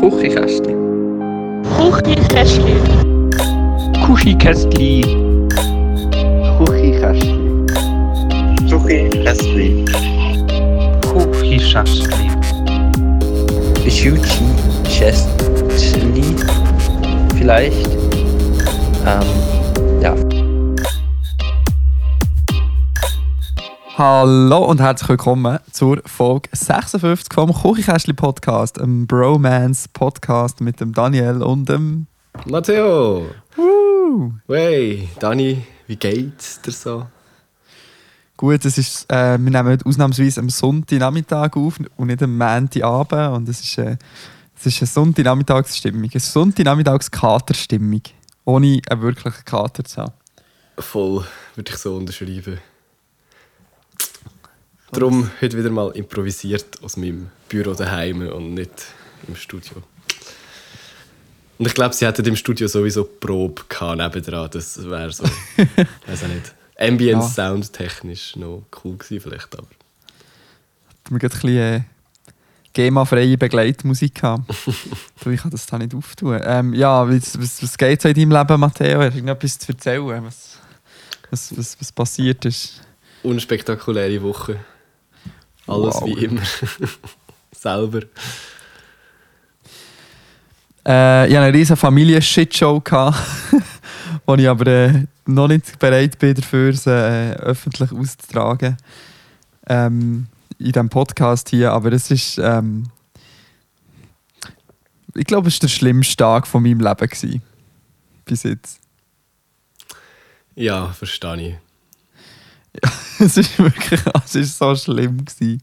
Kuchikästli. Kuchikästli. Kuchikästli. Kuchikästli. Kuchikästli. Kuchikästli. Schuchi Chestli. Vielleicht. Ähm, ja. Hallo und herzlich willkommen zur Folge 56 vom Kuchikästli Podcast, einem Bromance Podcast mit dem Daniel und dem. Matteo! Woo! Hey, Dani, wie geht's dir so? Gut, es ist, äh, wir nehmen heute ausnahmsweise am Sonntagnachmittag auf und nicht am Montagabend. Und es ist, äh, es ist eine Sonntagnachmittagsstimmung, eine Sonntagnachmittagskaterstimmung, ohne einen wirklichen Kater zu haben. Voll, würde ich so unterschreiben. Darum heute wieder mal improvisiert aus meinem Büro daheim und nicht im Studio. Und ich glaube, sie hatten im Studio sowieso Probe gehabt, nebendran. Das wäre so, weiß auch nicht. Ambient Ja. Sound technisch noch cool gewesen vielleicht, aber Wir haben ein bisschen äh, GEMA-freie Begleitmusik. Aber ich kann das da nicht auftun. Ähm, ja, was, was, was geht so in deinem Leben, Matteo? Hast du irgendetwas zu erzählen? Was, was, was, was passiert ist? unspektakuläre Woche. Alles Wow. wie immer. Selber. Äh, ich hatte eine riesige Familien-Shitshow, wo ich aber äh, noch nicht bereit bin, dafür sie äh, öffentlich auszutragen. Ähm, in diesem Podcast hier. Aber es ist. Ähm, ich glaube, es war der schlimmste Tag von meinem Leben. Gewesen, bis jetzt. Ja, verstehe ich. es ist wirklich. Es ist so schlimm. Gewesen.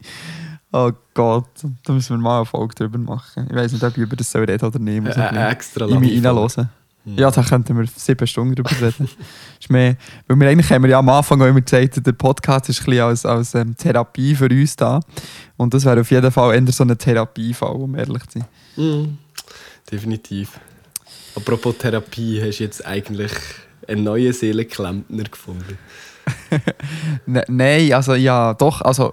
Oh Gott, da müssen wir mal eine Folge drüber machen. Ich weiß nicht, ob ich über das soll reden oder nicht. Muss ich ein Ä- bisschen- extra in mich lange reinhören. Ja, da könnten wir sieben Stunden drüber reden. ist mehr, weil wir eigentlich haben wir ja am Anfang auch immer gesagt, der Podcast ist ein bisschen als, als ähm, Therapie für uns da. Und das wäre auf jeden Fall eher so ein Therapiefall, um ehrlich zu sein. Mhm. Definitiv. Apropos Therapie, hast du jetzt eigentlich einen neuen Seelenklempner gefunden? Ne, Nein, also ja, doch, also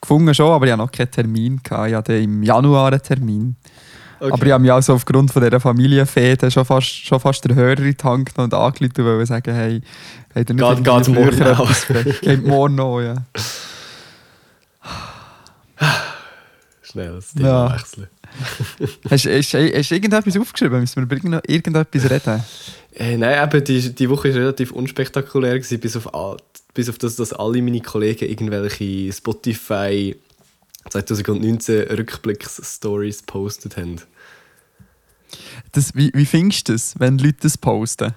gefunden schon, aber ich hatte noch keinen Termin. Gehabt. Ich hatte im Januar einen Termin. Okay. Aber ich habe mich also aufgrund von dieser Familienfehde schon fast, schon fast der Hörer genommen und angerufen und wollte sagen, hey, habt ihr nicht Geht- geht morgen frei? Geht morgen noch, ja. Schnell das Thema Ja. wechseln. Hast, hast, hast du irgendetwas aufgeschrieben? Müssen wir irgend- irgendetwas reden? Äh, nein, eben, die, die Woche war relativ unspektakulär, gewesen, bis, auf, all- bis auf das, dass alle meine Kollegen irgendwelche Spotify 2019 Rückblicks-Stories postet haben. Das, wie, wie findest du das, wenn Leute das posten?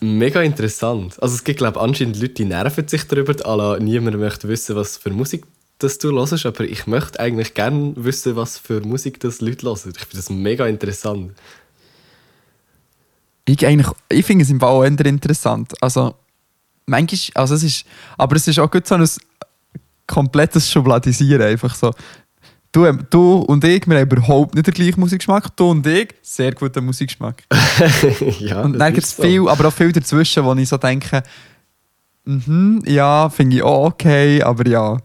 Mega interessant. Also es gibt, glaube ich, anscheinend Leute, die nerven sich darüber. Alla, niemand möchte wissen, was für Musik das du hörst, aber ich möchte eigentlich gerne wissen, was für Musik das Leute hören. Ich finde das mega interessant. Ich, eigentlich- ich finde es im auch eher interessant. Also, manchmal, also es ist, aber es ist auch gut so ein komplettes Schubladisieren. Einfach so. Du, ähm, du und ich, wir haben überhaupt nicht den gleichen Musikgeschmack. Du und ich, sehr guten Musikgeschmack. ja, Und dann gibt es so. viel, aber auch viel dazwischen, wo ich so denke, mhm, ja, finde ich auch okay, aber ja.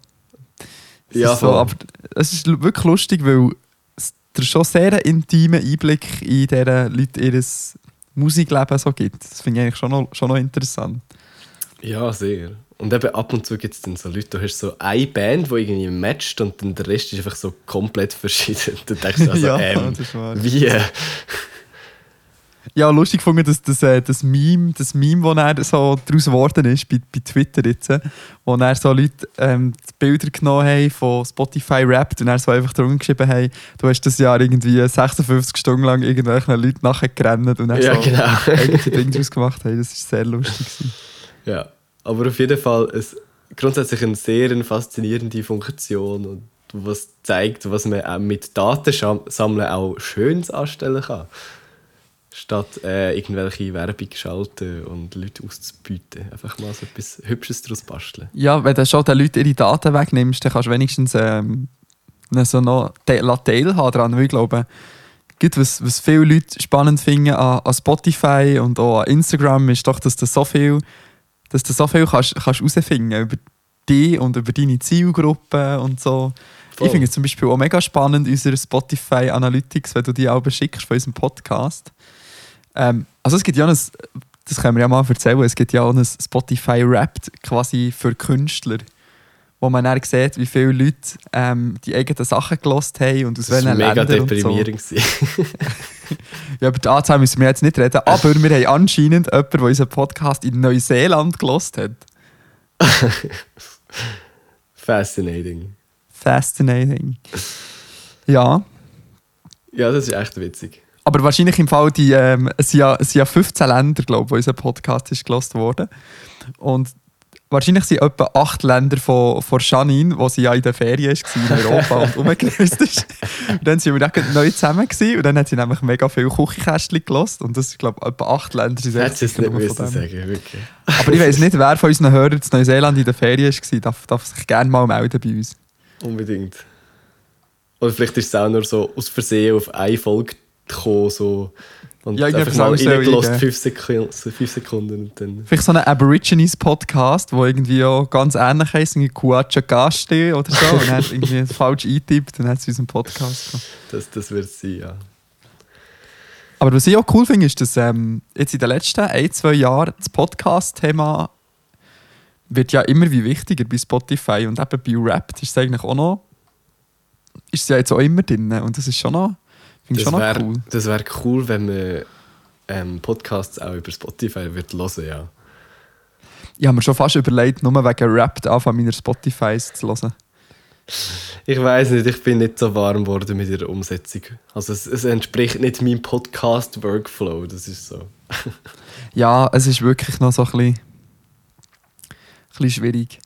Es Ja, ist so, aber es ist wirklich lustig, weil es dir schon sehr einen intimen Einblick in diese Leute ihr Musikleben so gibt. Das finde ich eigentlich schon noch, schon noch interessant. Ja, sehr. Und eben ab und zu gibt es dann so Leute, du hast so eine Band, die irgendwie matcht und dann der Rest ist einfach so komplett verschieden. Dann denkst du also, Ja, ähm, wie? Ja, lustig fand ich das, das, äh, das Meme, das Meme, das er so daraus geworden ist, bei, bei Twitter jetzt, wo er so Leute ähm, die Bilder genommen haben von Spotify Rapped und er so einfach drunter geschrieben haben, du hast das Jahr irgendwie 56 Stunden lang irgendwelchen Leuten nachher gerannt und er Ja, so genau. eigene Dinge daraus gemacht haben. Das war sehr lustig. gewesen. Ja, aber auf jeden Fall es, grundsätzlich eine sehr faszinierende Funktion und was zeigt, was man mit Datensammeln auch Schönes anstellen kann. Statt äh, irgendwelche Werbung schalten und Leute auszubieten. Einfach mal so etwas Hübsches daraus basteln. Ja, wenn du schon den Leuten ihre Daten wegnimmst, dann kannst du wenigstens ähm, so noch te la- teilhaben daran, weil ich glaube, Gut, was, was viele Leute spannend finden an, an Spotify und auch an Instagram, ist doch, dass du so viel, dass du so viel kannst, kannst herausfinden über dich und über deine Zielgruppe und so. Ich finde es zum Beispiel auch mega spannend, unsere Spotify Analytics, wenn du die auch beschickst von unserem Podcast. Ähm, also es gibt ja ein, das können wir ja mal erzählen, es gibt ja auch ein Spotify Wrapped quasi für Künstler, wo man dann sieht, wie viele Leute ähm, die eigenen Sachen gelost haben und aus Das war welchen mega Ländern und so. deprimierend. gewesen. Ja, über die Anzahl müssen wir jetzt nicht reden, aber wir haben anscheinend jemanden, der unseren Podcast in Neuseeland gelost hat. Fascinating. Fascinating. Ja, Ja, das ist echt witzig. Aber wahrscheinlich im Fall, die, ähm, es, sind ja, es sind ja 15 Länder, glaube ich, wo unser Podcast ist gelost worden. Und wahrscheinlich sind etwa 8 Länder von, von Janine, wo sie ja in der Ferien war in Europa und rumgereist ist. Und dann sind wir dann neu zusammen gewesen, und dann hat sie nämlich mega viel Küchenkästchen gelost. Und das, ich glaube, etwa 8 Länder sind es nicht von dem. sagen, wirklich. Aber ich weiß nicht, wer von unseren Hörern in Neuseeland in der Ferien war. Darf, darf sich gerne mal melden bei uns. Unbedingt. Oder vielleicht ist es auch nur so aus Versehen auf eine Folge gekommen, so. Und Ja, einfach mal reingelassen, fünf, Sekunden, fünf Sekunden und dann... Vielleicht so ein Aborigines-Podcast, wo irgendwie auch ganz ähnlich heisst, irgendwie Kuacha Gasti oder so. und hat irgendwie falsch eingetippt und dann hat es unseren Podcast gehabt. Das, das wird es sein, ja. Aber was ich auch cool finde, ist, dass ähm, jetzt in den letzten ein, zwei Jahren das Podcast-Thema wird ja immer wie wichtiger bei Spotify und eben bei Rap ist es eigentlich auch noch ist es ja jetzt auch immer drin und das ist schon noch, finde ich Das schon wäre cool. wär cool, wenn man ähm, Podcasts auch über Spotify wird hören, ja. Ich habe mir schon fast überlegt, nur wegen Rap anfangen meiner Spotifys zu hören. Ich weiß nicht, ich bin nicht so warm geworden mit ihrer Umsetzung. Also es, es entspricht nicht meinem Podcast-Workflow, das ist so. Ja, es ist wirklich noch so ein bisschen, ein bisschen schwierig.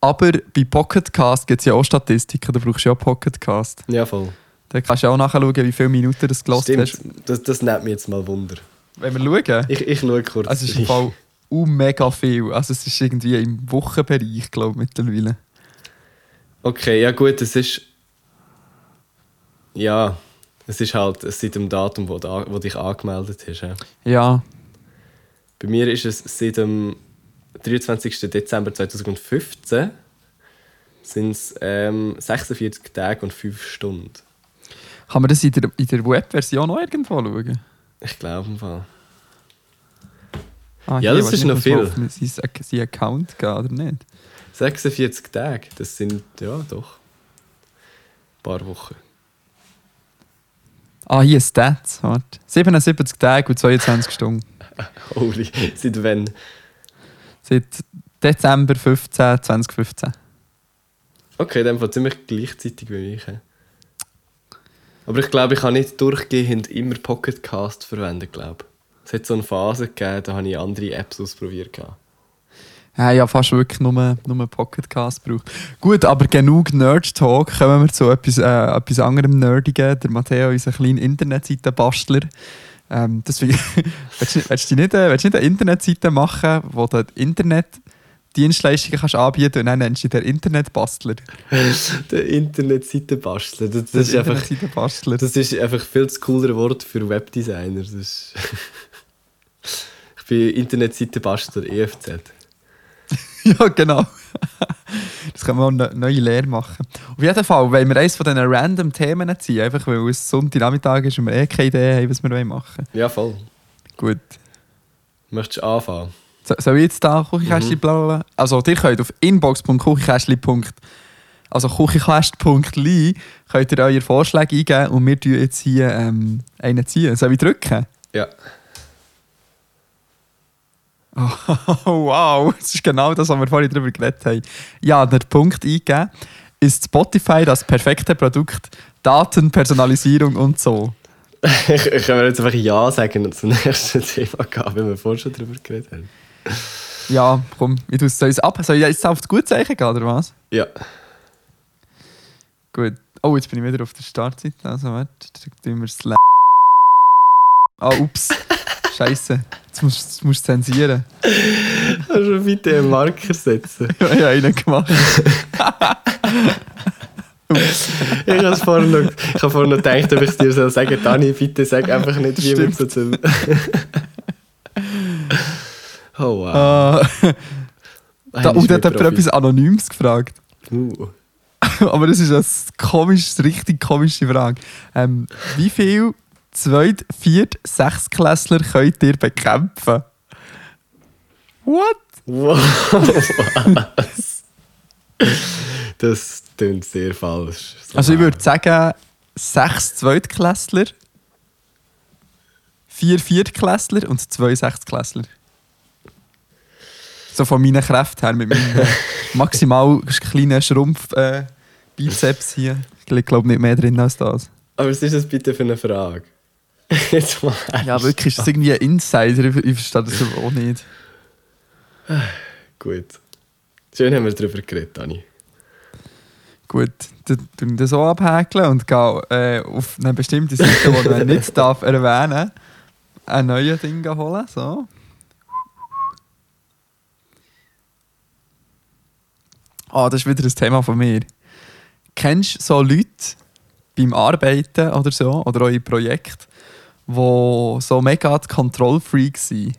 Aber bei Pocketcast gibt es ja auch Statistiken, da brauchst du ja auch Pocketcast. Ja, voll. Da kannst du auch nachschauen, wie viele Minuten du gelost hast. das, das nimmt mich jetzt mal Wunder. Wenn wir schauen, Ich, ich schaue kurz. also es ist im Fall uh, mega viel. Also es ist irgendwie im Wochenbereich, glaube ich, mittlerweile. Okay, ja gut, es ist. Ja, es ist halt seit dem Datum, wo du wo dich angemeldet hast. Ja. Ja, Bei mir ist es seit dem 23. Dezember 2015 sind es ähm, 46 Tage und 5 Stunden. Kann man das in der, in der Webversion noch irgendwo schauen? Ich glaube im Fall. Ah, Ja, hier, das ist noch ich viel. auf Sein, sein Account gehen, oder nicht? 46 Tage, das sind ja doch ein paar Wochen. Ah, hier Stats. Warte. 77 Tage und 22 Stunden. Holy, seit wann? Seit Dezember 15, 2015. Okay, dem Fall ziemlich gleichzeitig wie mich. Aber ich glaube, ich habe nicht durchgehend immer Pocketcast verwendet, glaube Es hat so eine Phase gegeben, da habe ich andere Apps ausprobiert. Ja, ja, fast wirklich nur, nur Pocketcast gebraucht. Gut, aber genug Nerd-Talk. Kommen wir zu etwas, äh, etwas anderem Nerdigen. Der Matteo ist ein kleiner Internetseitenbastler. Ähm, willst, du, willst, nicht, äh, willst du nicht eine Internetseite machen, wo du Internetdienstleistungen kannst anbieten und dann nennst du dich der Internetbastler? Der Internetseitenbastler, das, das, ist einfach, Internetseitenbastler. das ist einfach viel zu coolere Wort für Webdesigner. Das ich bin Internetseitenbastler EFZ. Ja, genau. Das können wir auch eine neue Lehre machen. Auf jeden Fall, wenn wir eines von diesen random Themen ziehen, einfach weil es Sonntagnachmittag ist und wir eh keine Idee haben, was wir machen wollen. Ja, voll. Gut. Möchtest du anfangen? So, soll ich jetzt da Kuchenkästchen Mhm. bla bla bla? Also, ihr könnt auf inbox.kuchenkästchen. Also kuchenkäst.li könnt ihr eure Vorschläge eingeben und wir tun jetzt hier ähm, einen ziehen. Soll ich drücken? Ja. Oh, wow, das ist genau das, was wir vorhin darüber geredet haben. Ja, der Punkt eingeben. Ist Spotify das perfekte Produkt? Daten, Personalisierung und so. Kann mir jetzt einfach Ja sagen und zum nächsten Thema gehen, wenn wir vorhin schon darüber geredet haben. Ja, komm, ich tue es soll ab. Soll ich jetzt auf das Gutzeichen gehen, oder was? Ja. Gut. Oh, jetzt bin ich wieder auf der Startseite. Also, warte, drück tun wir das Sla Ah, ups. Scheiße. Jetzt musst, jetzt musst du zensieren. Kannst du bitte einen Marker setzen? ich habe einen gemacht. Ich habe vorhin noch, ich habe vorhin noch gedacht, ob ich dir soll sagen Dani, bitte sag einfach nicht, wie Stimmt. so zum... oh wow. Ah, da, und ist hat jemand etwas Anonymes gefragt. Uh. aber das ist eine komisch, richtig komische Frage. Ähm, wie viel Zweit-, Viert-, Sechstklässler könnt ihr bekämpfen? What? Wow, was? Das klingt sehr falsch. So Also ich würde sagen, sechs Zweitklässler, vier Viertklässler und zwei Sechstklässler. So von meinen Kräften her, mit meinem maximal kleinen Schrumpf äh, hier. Ich glaube nicht mehr drin als das. Aber was ist das bitte für eine Frage? Jetzt mal. Ja, wirklich, ist das irgendwie ein Insider? Ich, ich verstehe das auch nicht. Gut. Schön haben wir darüber geredet, Dani. Gut, dann tun wir das so abhäkeln und gehe äh, auf eine bestimmte Seite, die man nicht darf erwähnen darf, ein neues Ding holen. So. Ah, das ist wieder ein Thema von mir. Kennst du so Leute beim Arbeiten oder so, oder auch in Projekten, die so mega die Kontrollfreaks sind?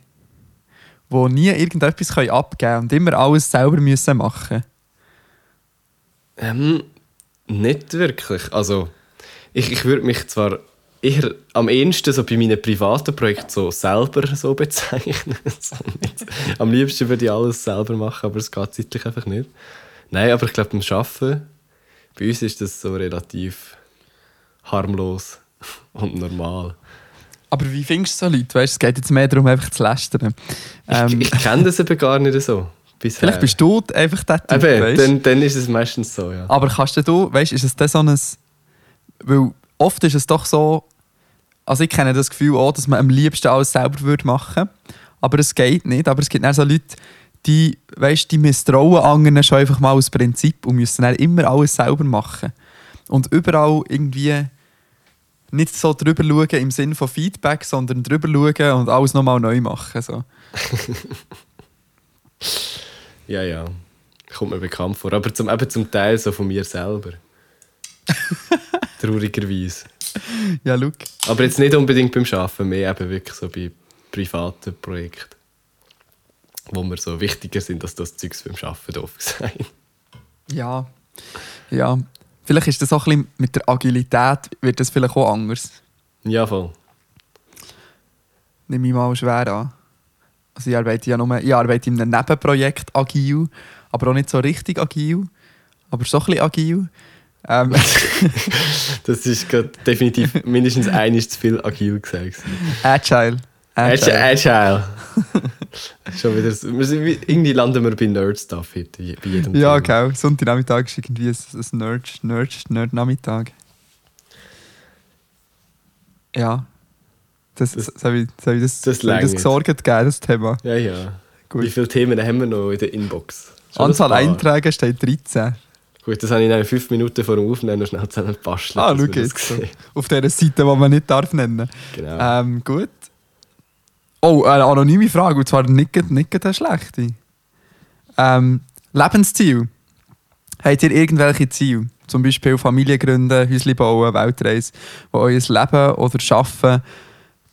Die nie irgendetwas abgeben können und immer alles selber müssen machen Ähm, nicht wirklich. Also, ich, ich würde mich zwar eher am ehesten so bei meinen privaten Projekten so selber so bezeichnen. Am liebsten würde ich alles selber machen, aber es geht zeitlich einfach nicht. Nein, aber ich glaube, beim Arbeiten, bei uns ist das so relativ harmlos und normal. Aber wie findest du so Leute? Weißt, es geht jetzt mehr darum, einfach zu lästern. Ähm, ich ich kenne das eben gar nicht so. Bisher. vielleicht bist du einfach der Typ, Eben, weißt? dann, dann ist es meistens so, ja. Aber kannst du, weißt, ist es dann so ein... Weil oft ist es doch so... Also ich kenne das Gefühl auch, dass man am liebsten alles selber würde machen aber es geht nicht. Aber es gibt auch so Leute, die, weißt, die misstrauen anderen schon einfach mal aus Prinzip und müssen dann immer alles selber machen. Und überall irgendwie nicht so drüber schauen im Sinne von Feedback, sondern drüber schauen und alles nochmal neu machen. So. Ja, ja. Kommt mir bekannt vor. Aber zum, eben zum Teil so von mir selber. Traurigerweise. Ja, look. Aber jetzt nicht unbedingt beim Arbeiten, mehr eben wirklich so bei privaten Projekten. Wo mir so wichtiger sind, als das Zeugs beim Arbeiten doof sein. Ja. Ja. Vielleicht ist das auch ein bisschen mit der Agilität, wird das vielleicht auch anders. Ja, voll. Nehme ich mal schwer an. Also ich arbeite ja nur, ich arbeite in einem Nebenprojekt agil, aber auch nicht so richtig agil, aber so ein bisschen agil. Ähm, Das ist definitiv mindestens eines zu viel agil gesagt. agile. Agile. Agile. Schon wieder, irgendwie landen wir bei Nerd-Stuff bei jedem Ja, Thema. genau. Sonntagnachmittag ist irgendwie ein, ein Nerd, Nerd, Nerd-Nachmittag. Ja. Das, Das- soll ich, soll ich das, das soll das gesorgt geben, das Thema? Ja, ja. Gut. Wie viele Themen haben wir noch in der Inbox? Schon Anzahl ein. Einträge steht 13. Gut, das habe ich in fünf Minuten vor dem Aufnehmen noch schnell zusammen gebastelt. Ah, schau jetzt. Auf dieser Seite, die man nicht darf nennen Genau. Ähm, gut. Oh, eine anonyme Frage, und zwar nicht, nicht eine schlechte. Ähm, Lebensziel. Habt ihr irgendwelche Ziele? Zum Beispiel Familie gründen, Häusli bauen, Weltreise, die euer Leben oder Schaffen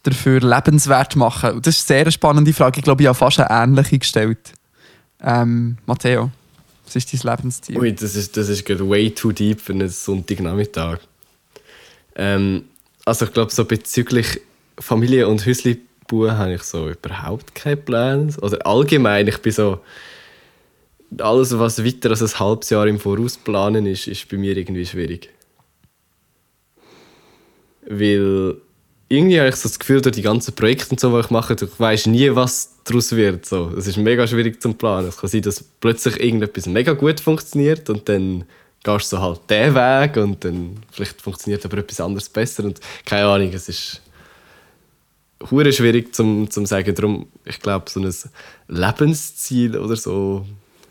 dafür lebenswert machen? Das ist eine sehr spannende Frage. Ich glaube, ich habe fast eine ähnliche gestellt. Ähm, Matteo, was ist dein Lebensziel? Ui, das ist, das ist gerade way too deep für einen Sonntagnachmittag. Ähm, also ich glaube, so bezüglich Familie und Häusli bauen habe ich so überhaupt keine Pläne. Oder allgemein, ich bin so... Alles, was weiter als ein halbes Jahr im Voraus planen ist, ist bei mir irgendwie schwierig. Weil irgendwie habe ich so das Gefühl, durch die ganzen Projekte und so, die ich mache, du weißt nie, was daraus wird. So. Es ist mega schwierig zu planen. Es kann sein, dass plötzlich irgendetwas mega gut funktioniert und dann gehst du halt den Weg und dann vielleicht funktioniert aber etwas anderes besser und keine Ahnung, es ist hure schwierig zum zum sagen. Darum, ich glaube, so ein Lebensziel oder so,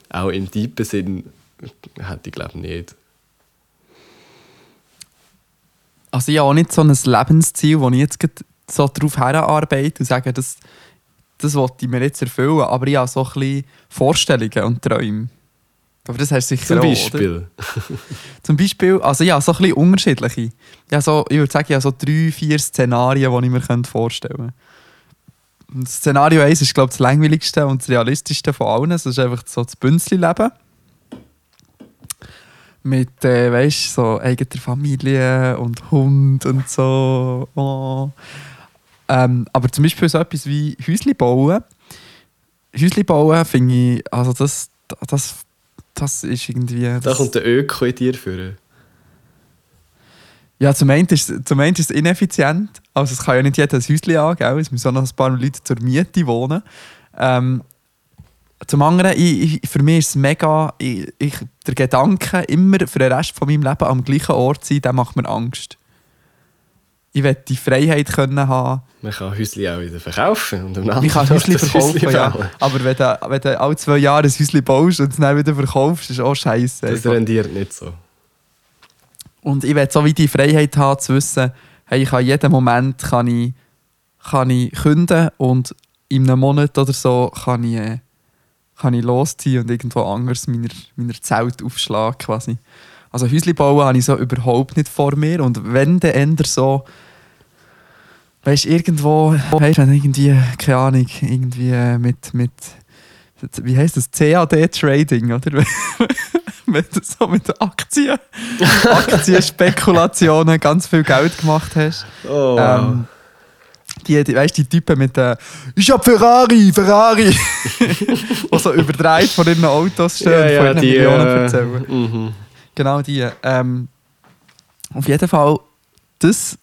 auch im tiefen Sinn, hätte ich glaube nicht. Also habe auch nicht so ein Lebensziel, wo ich jetzt so darauf herarbeite und sage, das, das wollte ich mir jetzt erfüllen. Aber ich habe so ein bisschen Vorstellungen und Träume. Aber das du sicher Zum auch? Beispiel. Zum Beispiel, also ja, so ein bisschen unterschiedliche. Ja, so, ich würde sagen, ich habe so drei, vier Szenarien, die ich mir vorstellen könnte. Szenario 1 ist, glaube ich, das langweiligste und das realistischste von allen. Das ist einfach so das Bünzli-Leben. mit äh, weißt, so eigener Familie und Hund und so. Oh. Ähm, aber zum Beispiel so etwas wie Häusli bauen. Häusli bauen finde ich, also das, das, das ist irgendwie... Da Das, kommt der Öko in dir führen. ja, zum einen, ist, zum einen ist es ineffizient. Also es kann ja nicht jeder ein Häuschen angeben. Es müssen auch noch ein paar Leute zur Miete wohnen. Ähm, zum anderen, ich, ich, für mich ist es mega... Ich, der Gedanke, immer für den Rest von meinem Leben am gleichen Ort zu sein, der macht mir Angst. Ich will die Freiheit können haben. Man kann Häusli auch wieder verkaufen. Und am Ich kann das verkaufen, Häusli ja. Aber wenn du, wenn du alle zwei Jahre ein Häuschen baust und es dann wieder verkaufst, ist auch scheiße. Das rendiert nicht so. Und ich will so wie die Freiheit haben, zu wissen, hey, ich kann jeden Moment kann ich, kann ich künden und in einem Monat oder so kann ich, äh, kann ich losziehen und irgendwo anders meiner, meiner Zelt aufschlagen quasi. Also Häusli bauen habe ich so überhaupt nicht vor mir und wenn der Ender so weißt irgendwo weißt, wenn irgendwie keine Ahnung irgendwie äh, mit mit wie heißt das CAD Trading oder mit so mit Aktien Aktienspekulationen ganz viel Geld gemacht hast Oh, ähm, die, die, weißt, die Typen mit der «Ich hab Ferrari, Ferrari!» die so überdreht von ihren Autos stehen und von ihren Millionen äh, erzählen. mhm. Genau die. Ähm, auf jeden Fall, das,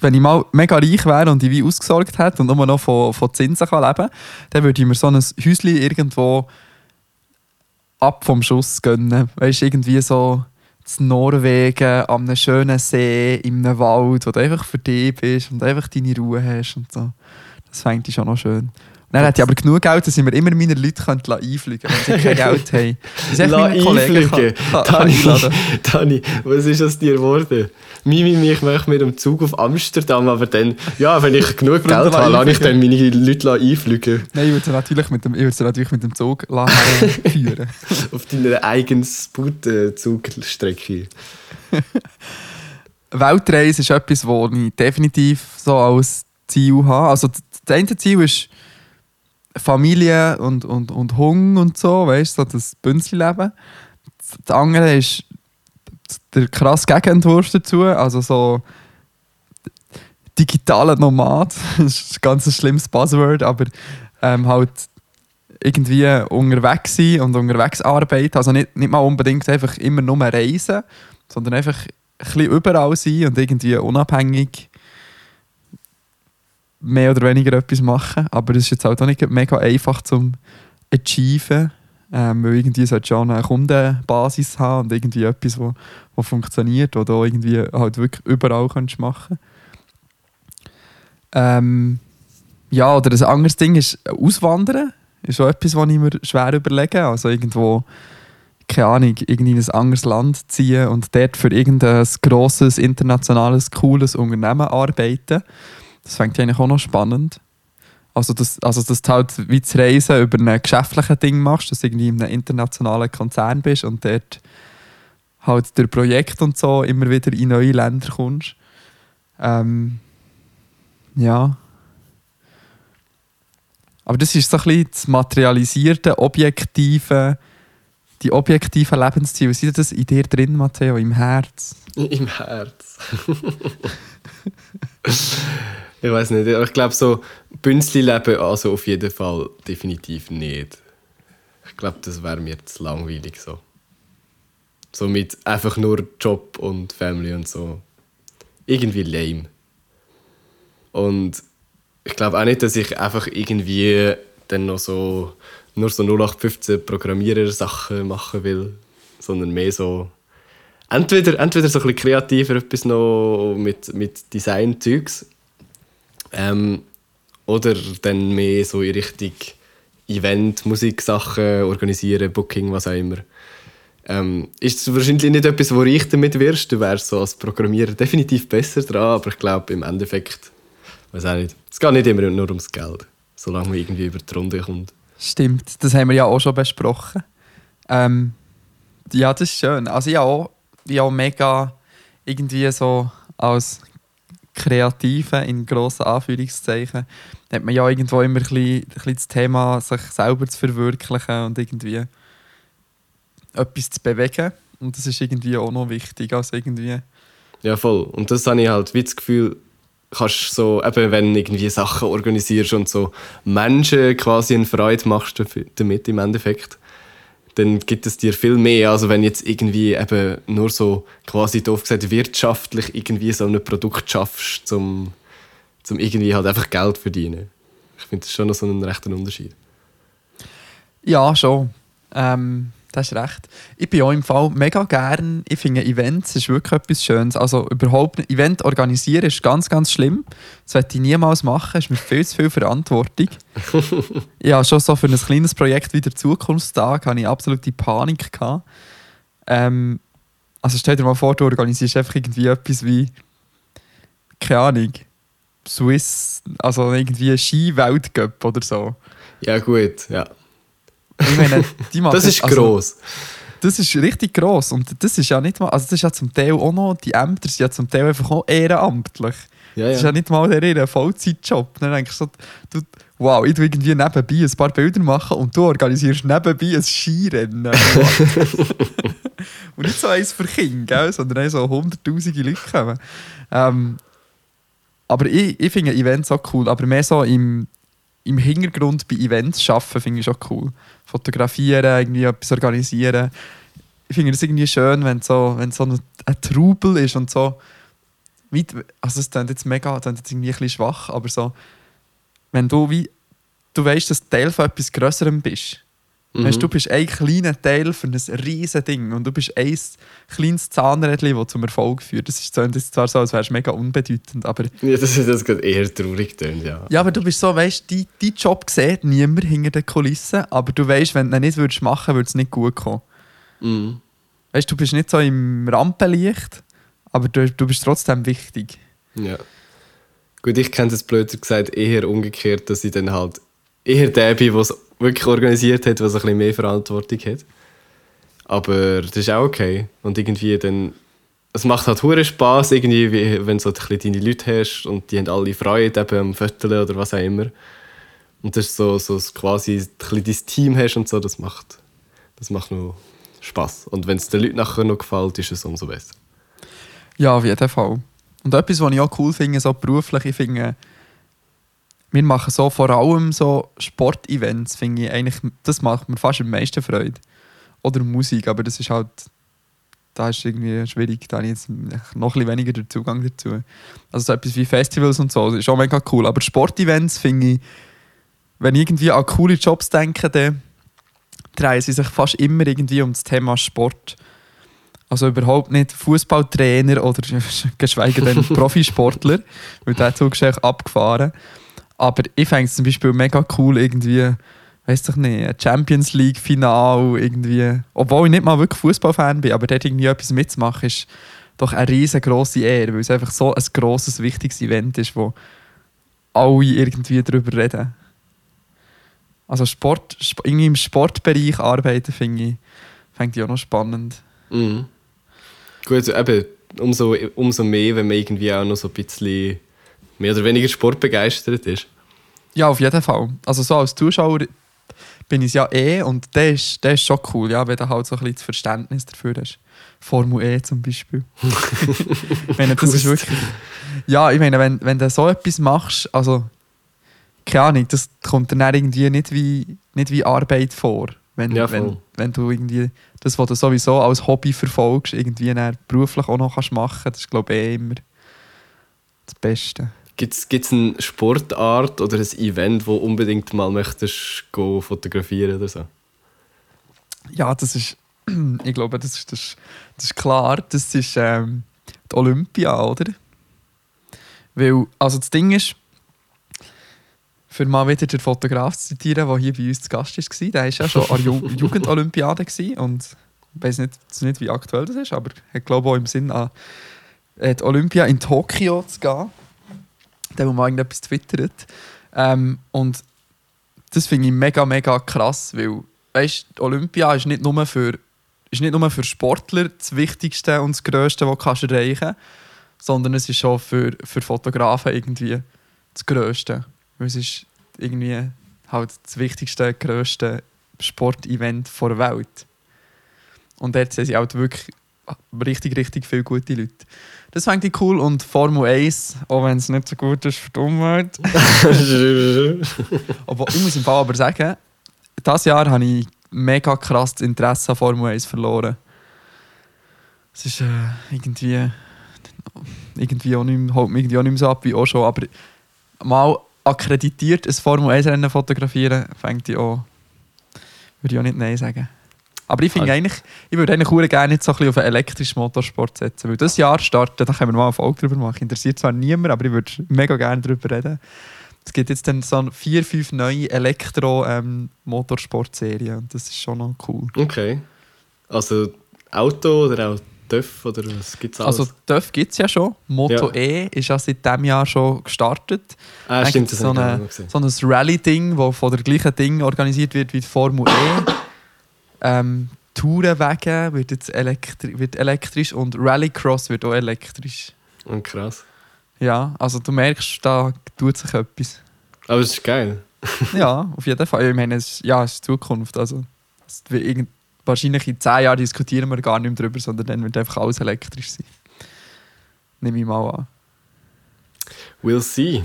wenn ich mal mega reich wäre und ich wie ausgesorgt hätte und nur noch von, von Zinsen kann leben dann würde ich mir so ein Häuschen irgendwo ab vom Schuss gönnen. Weißt du, irgendwie so in Norwegen, an einem schönen See, in einem Wald, wo du einfach für dich bist und einfach deine Ruhe hast und so. Das fände ich schon noch schön. Dann hätte ich aber genug Geld, dass ich mir immer meine Leute könnte einfliegen könnte, wenn sie kein Geld haben. Das ist einfliegen. kann, kann Dani. Dani, was ist aus dir geworden? Mimi, mich möchte mit dem Zug auf Amsterdam, aber dann, ja, wenn ich genug Geld habe, lasse ich dann meine Leute einfliegen. Nein, ich würde sie natürlich mit dem, ich würde natürlich mit dem Zug führen. Auf deiner eigenen Spoot-Zugstrecke. Weltreise ist etwas, das ich definitiv so als Ziel habe. Also das eine Ziel ist Familie und, und, und Hunger und so, weißt du, so das Bünzli-Leben. Das andere ist der krasse Gegenentwurf dazu, also so digitaler Nomad. Das ist ein ganz schlimmes Buzzword, aber ähm, halt irgendwie unterwegs sein und unterwegs arbeiten. Also nicht, nicht mal unbedingt einfach immer nur reisen, sondern einfach ein bisschen überall sein und irgendwie unabhängig mehr oder weniger etwas machen. Aber das ist jetzt halt auch nicht mega einfach zum Achieven. Ähm, weil irgendwie sollte schon eine Kundenbasis haben und irgendwie etwas, wo, wo funktioniert, wo du irgendwie halt wirklich überall kannst machen ähm, Ja, oder ein anderes Ding ist Auswandern. Ist auch etwas, was ich mir schwer überlege. Also irgendwo, keine Ahnung, irgendwie in ein anderes Land ziehen und dort für irgendein grosses, internationales, cooles Unternehmen arbeiten. Das fängt eigentlich auch noch spannend. Also, dass, also, dass du halt wie zu reisen über ein geschäftliches Ding machst, dass du irgendwie in einem internationalen Konzern bist und dort halt durch Projekt und so immer wieder in neue Länder kommst. Ähm, ja. Aber das ist so ein bisschen das materialisierte, objektive, die objektiven Lebensziele. Was ist das in dir drin, Matteo, im Herz? Im Herz. ich weiß nicht, aber ich glaube so Bünzli-Leben also auf jeden Fall definitiv nicht. Ich glaube, das wäre mir zu langweilig so. So mit einfach nur Job und Family und so. Irgendwie lame. Und ich glaube auch nicht, dass ich einfach irgendwie dann noch so nur so 0815 Programmierer-Sachen machen will, sondern mehr so entweder, entweder so ein bisschen kreativer etwas noch mit, mit Design-Zeugs ähm, oder dann mehr so in Richtung Event, Musiksachen organisieren, Booking, was auch immer. Ähm, ist wahrscheinlich nicht etwas, wo ich damit wirst. Du wärst so als Programmierer definitiv besser dran, aber ich glaube im Endeffekt, weiß auch nicht. Es geht nicht immer nur ums Geld, solange man irgendwie über die Runde kommt. Stimmt, das haben wir ja auch schon besprochen. Ähm, ja, das ist schön. Also ja, auch, ja mega irgendwie so als Kreative in grossen Anführungszeichen hat man ja irgendwo immer ein bisschen, ein bisschen das Thema, sich selber zu verwirklichen und irgendwie etwas zu bewegen. Und das ist irgendwie auch noch wichtig. Also irgendwie, Ja, voll. Und das habe ich halt wie das Gefühl, kannst so, eben wenn du irgendwie Sachen organisierst und so Menschen quasi eine Freude machst damit im Endeffekt, dann gibt es dir viel mehr, also wenn jetzt irgendwie eben nur so quasi doof gesagt wirtschaftlich irgendwie so ein Produkt schaffst, zum, zum irgendwie halt einfach Geld verdienen. Ich finde das schon noch so einen rechten Unterschied. ja, schon. Ähm, das ist recht. Ich bin auch im Fall mega gern. Ich finde Events ist wirklich etwas Schönes. Also überhaupt ein Event organisieren ist ganz, ganz schlimm. Das werde ich niemals machen. ist mir viel zu viel Verantwortung. habe schon so für ein kleines Projekt wie der Zukunftstag habe ich absolute Panik gehabt. Ähm, also stell dir mal vor, du organisierst einfach irgendwie etwas wie keine Ahnung Swiss, also irgendwie Ski-Weltcup oder so. Ja gut, ja. Ich meine, die machen Das ist also, gross. Das ist richtig gross und das ist ja nicht mal, also das ist ja zum Teil auch noch, die Ämter sind ja zum Teil einfach auch ehrenamtlich. Ja, Das ist ja ja. nicht mal der ihr Vollzeitjob. Dann denkst du du, wow, ich tu irgendwie nebenbei ein paar Bilder machen und du organisierst nebenbei ein Skirennen. und nicht so eins für Kinder, gell, sondern so hunderttausende Leute kommen. Ähm, aber ich, ich finde Events auch cool, aber mehr so im, im Hintergrund bei Events arbeiten finde ich schon cool. Fotografieren, irgendwie etwas organisieren. Ich finde es irgendwie schön, wenn so, wenn so ein, ein Trubel ist und so. Also es klingt jetzt mega, es klingt jetzt irgendwie ein bisschen schwach, aber so, wenn du wie, du weißt, dass du Teil von etwas Größerem bist. Mhm. Weißt, du bist ein kleiner Teil für ein riesen Ding und du bist ein kleines Zahnrädchen, das zum Erfolg führt. Das ist so- das ist zwar so, als wärst du mega unbedeutend, aber Ja, das ist das gerade eher traurig tönt, ja. ja, aber du bist so, weißt, du, dein Job sieht niemand hinter den Kulissen, aber du weißt, wenn du ihn nicht würdest machen, würde es nicht gut kommen. Mhm. Weißt, du bist nicht so im Rampenlicht, aber du, du bist trotzdem wichtig. Ja. Gut, ich kenne es blöder gesagt eher umgekehrt, dass ich dann halt eher der bin, der es wirklich organisiert hat, so ein bisschen mehr Verantwortung hat. Aber das ist auch okay. Und irgendwie dann... Es macht halt hure Spass irgendwie, wie, wenn du so deine Leute hast und die haben alle Freude eben am Fötteln oder was auch immer. Und das ist so, so quasi dein Team hast und so, das macht, das macht nur Spass. Und wenn es den Leuten nachher noch gefällt, ist es umso besser. Ja, auf jeden Fall. Und etwas, was ich auch cool finde, so beruflich, ich finde, wir machen so vor allem so Sportevents, finde ich eigentlich, das macht mir fast am meisten Freude. Oder Musik, aber das ist halt, da ist irgendwie schwierig, da habe ich jetzt noch ein bisschen weniger den Zugang dazu. Also so etwas wie Festivals und so, das ist auch mega cool. Aber Sportevents finde ich, wenn ich irgendwie an coole Jobs denke, dann drehen sie sich fast immer irgendwie um das Thema Sport. Also überhaupt nicht Fußballtrainer oder geschweige denn Profisportler, weil der Zug ist abgefahren. Aber ich fände es zum Beispiel mega cool, irgendwie, weiß ich nicht, Champions League Final irgendwie. Obwohl ich nicht mal wirklich Fußballfan bin, aber dort irgendwie etwas mitzumachen, ist doch eine riesengroße Ehre, weil es einfach so ein grosses, wichtiges Event ist, wo alle irgendwie darüber reden. Also Sport, Sp- irgendwie im Sportbereich arbeiten, finde ich, fände ich auch noch spannend. Mhm. Gut, eben, umso, umso mehr, wenn man irgendwie auch noch so ein bisschen mehr oder weniger sportbegeistert ist. Ja, auf jeden Fall. Also so als Zuschauer bin ich es ja eh und der ist, der ist schon cool, ja, wenn du halt so ein bisschen das Verständnis dafür hast. Formel E zum Beispiel. ich meine, das ist wirklich... Ja, ich meine, wenn, wenn du so etwas machst, also keine Ahnung, das kommt dann irgendwie nicht wie, nicht wie Arbeit vor. Wenn, Ja, wenn, wenn du irgendwie das, was du sowieso als Hobby verfolgst, irgendwie beruflich auch noch kannst machen kannst, das ist glaube ich eh immer das Beste. Gibt es eine Sportart oder ein Event, wo unbedingt mal möchtest go fotografieren oder so? Ja, das ist, ich glaube, das ist, das das ist klar, das ist ähm, die Olympia, oder? Weil, also das Ding ist, für mal wieder den Fotograf zu zitieren, der hier bei uns zu Gast war, der war ja schon an der Ju Jugendolympiade und ich weiß nicht, nicht, wie aktuell das ist, aber ich glaube auch im Sinn an die Olympia in Tokio zu gehen. Der, wo mal irgendetwas twittert. Ähm, und das finde ich mega, mega krass, weil weißt, Olympia ist nicht nur für, ist nicht nur für Sportler das Wichtigste und das Größte, was du erreichen kannst, sondern es ist auch für, für Fotografen irgendwie das Größte. Weil es ist irgendwie halt das wichtigste, größte Sportevent der Welt. Und dort sind sie halt wirklich richtig, richtig viele gute Leute. Das fände ich cool. Und Formel 1, auch wenn es nicht so gut ist für die Umwelt. Aber ich muss im Fall aber sagen, dieses Jahr habe ich mega krass das Interesse an Formel 1 verloren. Es ist äh, irgendwie, irgendwie auch nicht, mich irgendwie auch nicht mehr so ab wie auch schon. Aber mal akkreditiert ein Formel 1 Rennen fotografieren, fängt ich auch, würde ich auch nicht Nein sagen. Aber ich finde Ah. eigentlich, ich würde eigentlich gerne jetzt so ein bisschen auf einen elektrischen Motorsport setzen. Weil das Jahr startet, da können wir mal eine Folge drüber machen. Interessiert zwar niemand, aber ich würde mega gerne darüber reden. Es gibt jetzt dann so vier, fünf neue Elektro-Motorsport-Serien. und das ist schon noch cool. Okay. Also Auto oder auch TÜV oder was gibt es? Also TÜV gibt es ja schon. Moto Ja. E ist ja seit diesem Jahr schon gestartet. ah, stimmt, das so eine, so ein Rallye-Ding, das von der gleichen Ding organisiert wird wie die Formel E. ähm, Tourenwege wird jetzt elektri wird elektrisch und Rallycross wird auch elektrisch. Oh, krass. Ja, also du merkst, da tut sich etwas. Aber es ist geil. ja, auf jeden Fall. Ich meine, es ist, ja, es ist Zukunft. Also, es wird wahrscheinlich in 10 Jahren diskutieren wir gar nicht mehr drüber, sondern dann wird einfach alles elektrisch sein. Nehme ich mal an. We'll see.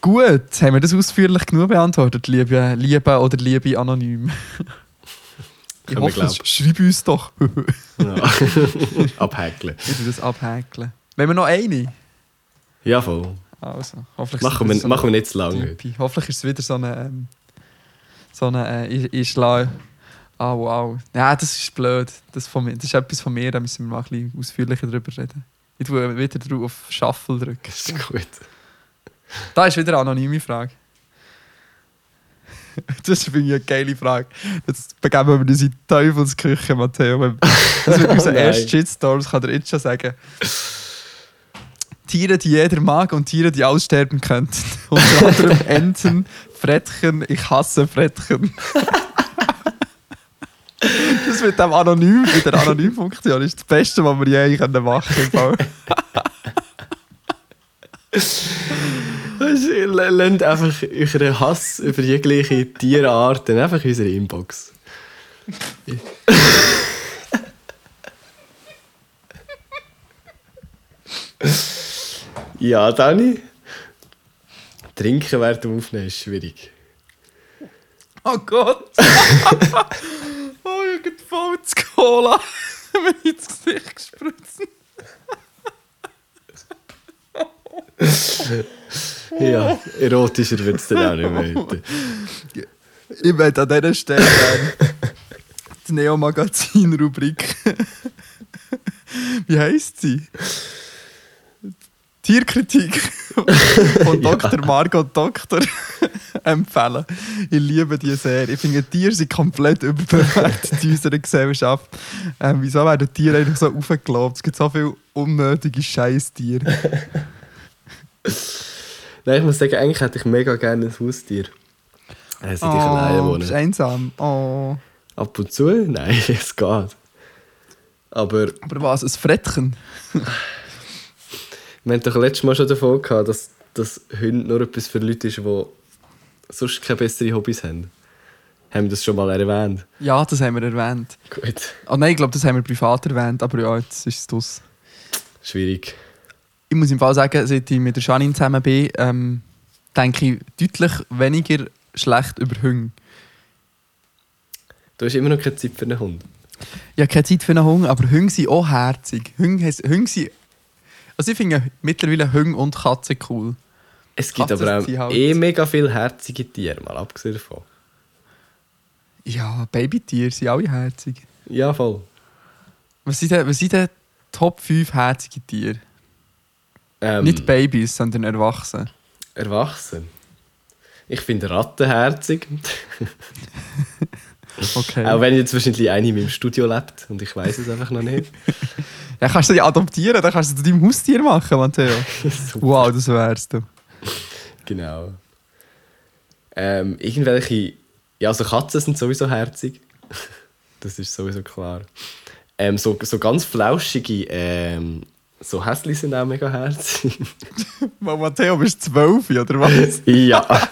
Gut, haben wir das ausführlich genug beantwortet, liebe, liebe oder liebe Anonym? Ich hoffe, es glauben. schreib uns doch. Ja. Abhäkeln. Ich das abhäkeln. Wenn wir noch eine? Ja, voll. Also, hoffentlich Machen wir, so machen wir nicht zu lange. Hoffentlich ist es wieder so eine. Ähm, so eine. Äh, ich, ich schlage. Ah, wow. Ja, das ist blöd. Das, von mir, das ist etwas von mir, da müssen wir mal ein bisschen ausführlicher drüber reden. Ich tue wieder drauf auf Shuffle drücken. Das ist gut. Da ist wieder eine anonyme Frage. Das finde ich eine geile Frage. Jetzt begeben wir uns in die Teufelsküche, Matteo. Das wird unser Nein. erster Shitstorm, das kann er jetzt schon sagen. Tiere, die jeder mag und Tiere, die aussterben könnten. Unter anderem Enten, Frettchen. Ich hasse Frettchen. Das mit dem Anonym, mit der Anonymfunktion ist das Beste, was wir je machen können. Weisst du, l- Lasst einfach euren Hass über jegliche Tierarten einfach in unsere Inbox. ja, Dani. Trinken während dem Aufnehmen ist schwierig. Oh Gott! oh, ich habe voll zu Cola mir ins Gesicht gespritzt. Ja, erotischer wird es dann auch nicht mehr heute. Ich möchte an dieser Stelle die Neo-Magazin-Rubrik. Wie heisst sie? Tierkritik von Ja. Dr. Margot Doktor empfehlen. Ich liebe die sehr. Ich finde, Tiere sind komplett überbewertet in unserer Gesellschaft. Ähm, wieso werden Tiere eigentlich so aufgelobt? Es gibt so viele unnötige Scheißtiere. Nein, ich muss sagen, eigentlich hätte ich mega gerne ein Haustier. Äh, seit ich alleine Oh, bist einsam. Oh. Ab und zu? Nein, es geht. Aber Aber was, ein Frettchen? wir haben doch letztes Mal schon davon gehabt, dass, dass Hunde nur etwas für Leute ist, die sonst keine besseren Hobbys haben. Haben wir das schon mal erwähnt? Ja, das haben wir erwähnt. Gut. Oh nein, ich glaube, das haben wir privat erwähnt, aber ja, jetzt ist es das. Schwierig. Ich muss im Fall sagen, seit ich mit der Janine zusammen bin, ähm, denke ich deutlich weniger schlecht über Hunde. Du hast immer noch keine Zeit für einen Hund. Habe keine Zeit für einen Hund, aber Hunde sind auch herzig. Hunde, Hunde sind... Also ich finde mittlerweile Hunde und Katzen cool. Es gibt Katzen aber auch halt- eh mega viele herzige Tiere, mal abgesehen davon. Ja, Babytiere sind alle herzig. Ja, voll. Was sind denn, was sind denn Top 5 herzige Tiere? Ähm, Nicht Babys, sondern Erwachsene. Erwachsen. Ich finde Ratten herzig. Okay. Auch wenn jetzt wahrscheinlich eine in meinem Studio lebt und ich weiß es einfach noch nicht. Ja, kannst du die adoptieren, dann kannst du zu deinem Haustier machen, Matteo. Wow, das wärst du. Genau. Ähm, irgendwelche. Ja, also Katzen sind sowieso herzig. das ist sowieso klar. Ähm, so, so ganz flauschige, ähm, so Häsli sind auch mega herzig. Matteo, bist du zwölf, oder was? ja.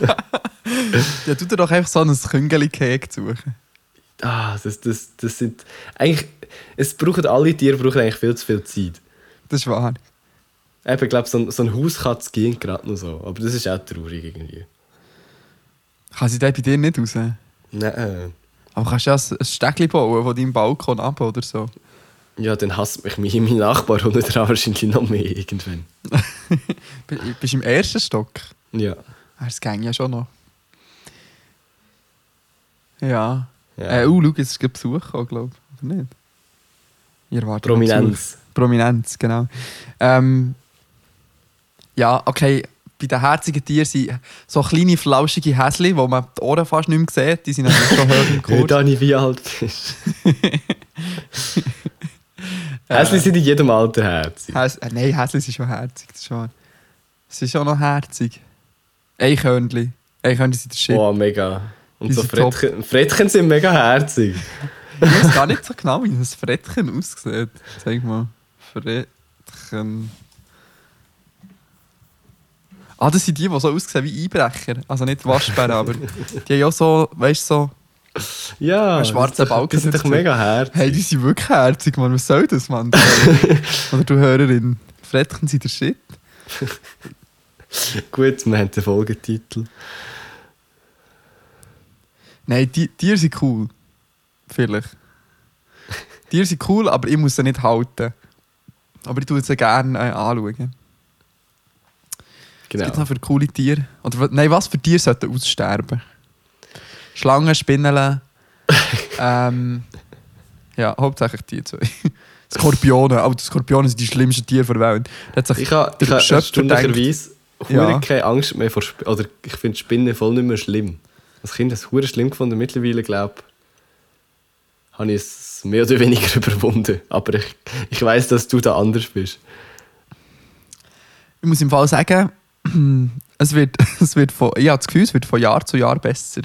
ja, tu dir doch einfach so ein Küngeli-Cake suchen. Ah, das, das, das sind. Eigentlich, es brauchen alle Tiere brauchen eigentlich viel zu viel Zeit. Das ist wahr. Eben, ich glaube, so, ein- so ein Hauskatz geht gerade noch so. Aber das ist auch traurig irgendwie. Kann sie da bei dir nicht raus? Nein. Aber kannst du ja ein Stegli bauen von deinem Balkon ab oder so? Ja, dann hasst mich mein, mein Nachbar und dran wahrscheinlich noch mehr irgendwann. B- Bist du im ersten Stock? Ja. Ah, Das ging ja schon noch. Ja. ja. Äh, oh, schau, jetzt ist gerade Besuch gekommen, glaube ich. Oder nicht? Ihr Besuch. Prominenz. Prominenz, genau. Ähm, ja, okay. Bei den herzigen Tieren sind so kleine, flauschige Häsli, wo man die Ohren fast nicht mehr sieht. Die sind natürlich schon hoch im Kurs. Dani, wie alt bist du? Häsli sind in jedem Alter herzig. Häs äh, nein, Häsli sind schon herzig. Das ist schon, sie ist schon noch herzig. Eichhörnchen. Eichhörnchen sind der Shit. Boah, mega. Und Die so sind top. Frettchen, Frettchen sind mega herzig. Ich weiß gar nicht so genau, wie das Frettchen aussieht. Zeig mal. Frettchen. Ah, das sind die, die so aussehen wie Einbrecher. Also nicht Waschbären, aber die haben ja so, weißt du, so. Ja, Ein schwarzer das ist doch- Balken mega herzig. Hey, die sind wirklich herzig, Mann. Was soll das, Mann? Oder du Hörerin. Frettchen sind der Shit. Gut, wir haben den Folgetitel. Nein, die Tiere sind cool. Vielleicht. Tiere sind cool, aber ich muss sie nicht halten. Aber ich tue sie gerne äh, anschauen. Was Genau. gibt es noch für coole Tiere? Oder, nein, was für Tiere sollten aussterben? Schlangen, Spinnen, ähm, ja, hauptsächlich die zwei. Skorpione, aber die Skorpione sind die schlimmsten Tiere der Welt. Ich habe ich ha erstaunlicherweise Ja. keine Angst mehr vor Spinnen. Oder ich finde Spinnen voll nicht mehr schlimm. Als Kind habe ich schlimm gefunden. Mittlerweile, glaube ich, habe ich es mehr oder weniger überwunden. Aber ich, ich weiß, dass du da anders bist. Ich muss im Fall sagen, es wird, es wird von, ich habe das Gefühl, es wird von Jahr zu Jahr besser.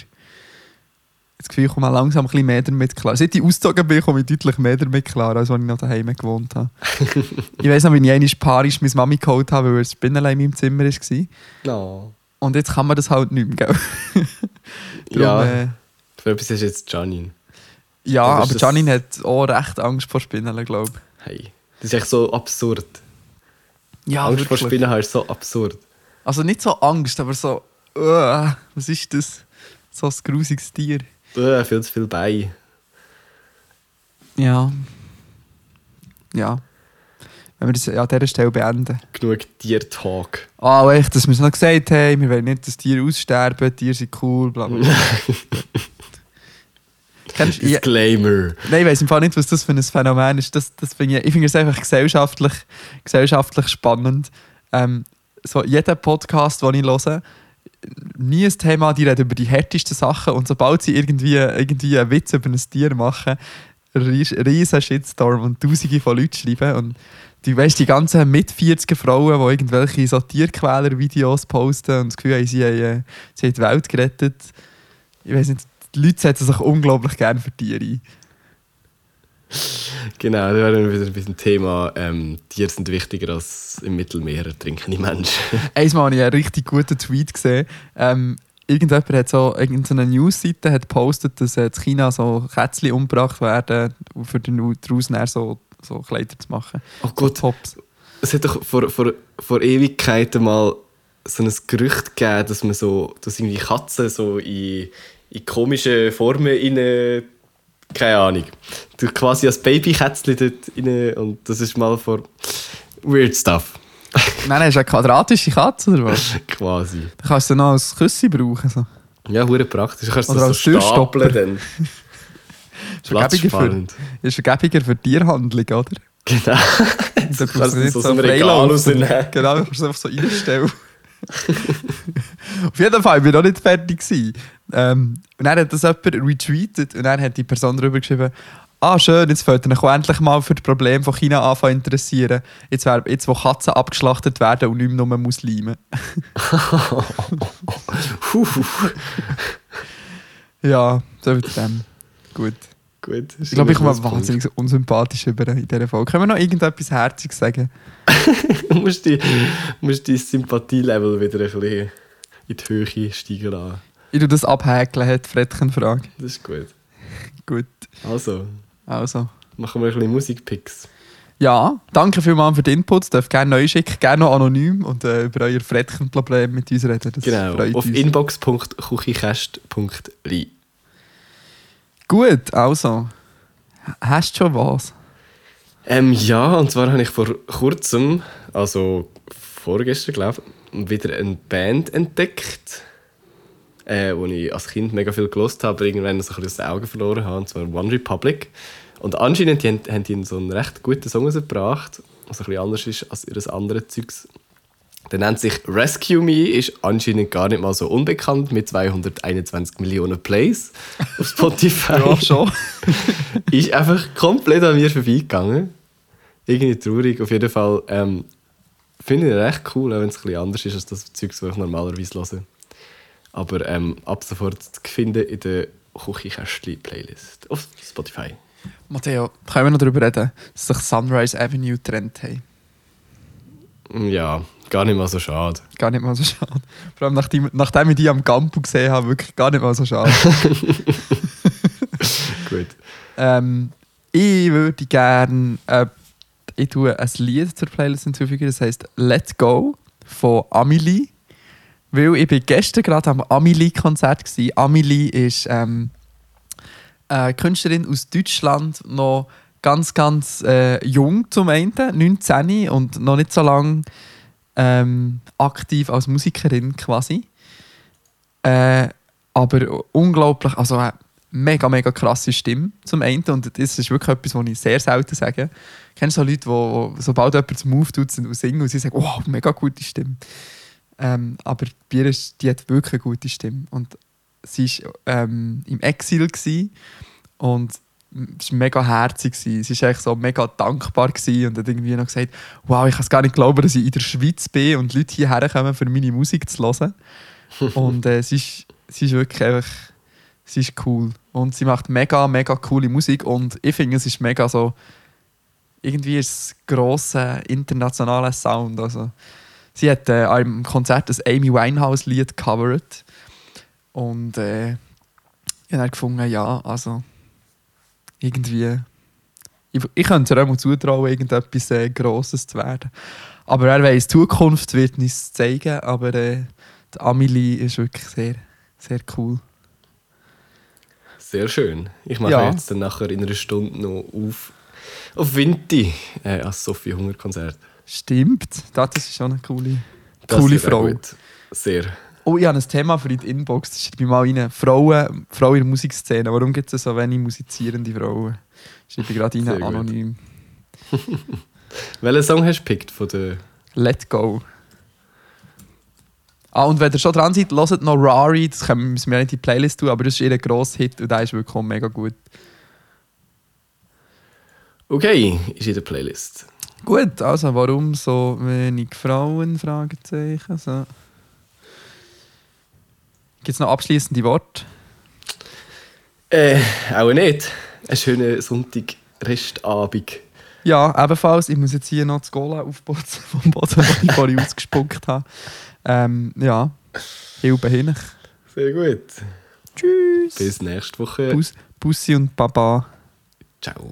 Das Gefühl, ich komme langsam ein bisschen mehr damit klar. Seit ich ausgezogen bin, komme ich deutlich mehr damit klar, als als ich noch daheim gewohnt habe. ich weiss noch, wie ich einmal parisch meine Mami geholt habe, weil ein Spinnenlein in meinem Zimmer war. No. Und jetzt kann man das halt nicht mehr, gell? Darum, Ja, äh, für etwas ist jetzt Janine. ja Aber das- Janine hat auch recht Angst vor Spinnen, glaube ich. Hey. Das ist echt so absurd. Ja, Angst vor wirklich. Spinnen haben ist so absurd. Also nicht so Angst, aber so, uh, was ist das? So ein grusiges Tier. Äh, viel zu viel bei. Ja. Ja. Wenn wir das an dieser Stelle beenden. Genug Tier-Talk. Ah, oh, echt, dass wir es noch gesagt haben, wir wollen nicht, dass Tiere aussterben, Tiere sind cool, bla bla. Kennst Disclaimer. nein, ich weiss im Fall nicht, was das für ein Phänomen ist. Das, das finde ich, ich finde es einfach gesellschaftlich, gesellschaftlich spannend. Ähm, so jeder Podcast, den ich höre, nie ein Thema, die reden über die härtesten Sachen und sobald sie irgendwie, irgendwie einen Witz über ein Tier machen, ries- riesen Shitstorm und tausende von Leuten schreiben und die, weißt, die ganzen mit 40 Frauen, die irgendwelche so Tierquäler-Videos posten und das Gefühl haben, sie haben, äh, sie haben die Welt gerettet. Ich weiß nicht, die Leute setzen sich unglaublich gerne für Tiere ein. Genau, da wären wir wieder bei dem Thema, ähm, Tiere sind wichtiger als im Mittelmeer ertrinkende Menschen. Einmal habe ich einen richtig guten Tweet gesehen. Ähm, irgendjemand hat so irgendeine Newsseite hat gepostet, dass äh, in China so Kätzchen umgebracht werden, für den daraus dann so, so Kleider zu machen. Oh So Gott, Tops. es hat doch vor, vor, vor Ewigkeiten mal so ein Gerücht gegeben, dass man so, dass irgendwie Katzen so in, in komische Formen rein, keine Ahnung, du quasi als Babykätzchen dort rein und das ist mal vor weird stuff, Nein, hast du eine quadratische Katze oder was? quasi. Dann kannst du noch als Küsse brauchen. So. Ja, hure praktisch. Du kannst Oder das als so stapeln dann. Vergebiger für, ist vergebiger für Tierhandlung, oder? Genau. Da kannst du du nicht so so dem Regal rausnehmen. Genau, du kannst es einfach so reinstellen. Auf jeden Fall, ich war noch nicht fertig. gewesen. Ähm, und dann hat das jemand retweetet und dann hat die Person darüber geschrieben, ah schön, jetzt fällt euch endlich mal für das Problem von China anfangen zu interessieren. Jetzt, wär, jetzt wo Katzen abgeschlachtet werden und nicht mehr nur Muslime. Ja, so mit dem. Gut. Gut. Ich glaube, ich komme wahnsinnig unsympathisch über in dieser Folge. Können wir noch irgendetwas Herziges sagen? Du musst dein Sympathielevel wieder ein bisschen in die Höhe steigen lassen. Ich tu das abhäkeln, hat Frettchen Frage. Das ist gut. Gut, Also, also. machen wir ein bisschen Musikpicks. Ja, danke vielmals für den Input. Ihr dürft gerne neu schicken, gerne noch anonym und äh, über euer Frettchenproblem mit uns reden. Das Genau, auf inbox.kuchikäst.li. Gut, also. Hast du schon was? Ähm, ja, und zwar habe ich vor kurzem, also vorgestern glaube ich, wieder eine Band entdeckt, äh, wo ich als Kind mega viel gelost habe, aber irgendwann so ein bisschen aus den Augen verloren habe, und zwar One Republic. Und anscheinend die haben, haben die so einen recht guten Song rausgebracht, was ein bisschen anders ist als ihr anderes Zeugs. Der nennt sich Rescue Me, ist anscheinend gar nicht mal so unbekannt, mit 221 Millionen Plays auf Spotify Ja, schon. ist einfach komplett an mir vorbeigegangen. Irgendwie traurig. Auf jeden Fall ähm, finde ich ihn recht cool, auch wenn es ein bisschen anders ist als das Zeug, das ich normalerweise höre. Aber ähm, ab sofort zu finden in der Küchenkästchen-Playlist auf Spotify. Matteo, können wir noch darüber reden, dass sich Sunrise Avenue getrennt haben? Ja, gar nicht mal so schade. Gar nicht mal so schade. Vor allem nachdem, nachdem ich die am Campo gesehen habe, wirklich gar nicht mal so schade. Gut. ähm, ich würde gerne äh, ich tue ein Lied zur Playlist hinzufügen, das heisst Let Go von Amelie. Weil ich bin gestern gerade am Amelie-Konzert war. Amelie ist ähm, eine Künstlerin aus Deutschland, noch ganz, ganz äh, jung zum einen, 19 und noch nicht so lange ähm, aktiv als Musikerin quasi. Äh, aber unglaublich, also eine mega, mega krasse Stimme zum einen und das ist wirklich etwas, was ich sehr selten sage. Kennst du so Leute, wo sobald jemand zum Move tut und singen und sie sagen, wow, mega gute Stimme. Ähm, aber ist, die hat wirklich eine gute Stimme und sie war ähm, im Exil und es war mega herzig. Sie war echt so mega dankbar und hat irgendwie noch gesagt, wow, ich kann es gar nicht glauben, dass ich in der Schweiz bin und Leute hierher kommen, für meine Musik zu hören. und äh, sie, ist, sie ist wirklich einfach, sie ist cool. Und sie macht mega, mega coole Musik und ich finde, es ist mega so, irgendwie ist es grosser internationaler Sound. Also, sie hat äh, am Konzert das Amy Winehouse-Lied covered und äh, ich habe gefunden, ja, also irgendwie. Ich, ich könnte es ihr auch mal zutrauen, irgendetwas äh, Grosses zu werden. Aber wer weiß, die Zukunft wird uns zeigen. Aber äh, die Amelie ist wirklich sehr, sehr cool. Sehr schön. Ich mache Ja. jetzt dann nachher in einer Stunde noch auf, auf Vinti äh, als Sophie Hunger Konzert. Stimmt, das ist schon eine coole, Das coole Frau. gut. Sehr. Oh, ich habe ein Thema für die Inbox. Das schreibe ich mal rein. Frauen, Frauen in der Musikszene. Warum gibt es so wenig musizierende Frauen? Schreibe ich gerade Sehr rein, gut. anonym. Welchen Song hast du gepickt von der Let go. Ah, und wenn ihr schon dran seid, hört noch Rari. Das können, müssen wir nicht in die Playlist tun, aber das ist ihr grosser Hit und der ist wirklich mega gut. Okay, ist in der Playlist. Gut, also warum so wenig Frauen? Fragezeichen. So. Gibt es noch abschließende Worte? Äh, auch nicht. Einen schönen Sonntag-Restabend. Ja, ebenfalls. Ich muss jetzt hier noch das Gola aufputzen vom Boden, den ich vorhin ausgespuckt habe. Ähm, ja, Hilfe hin. Sehr gut. Tschüss. Bis nächste Woche. Bus, Bussi und Baba. Ciao.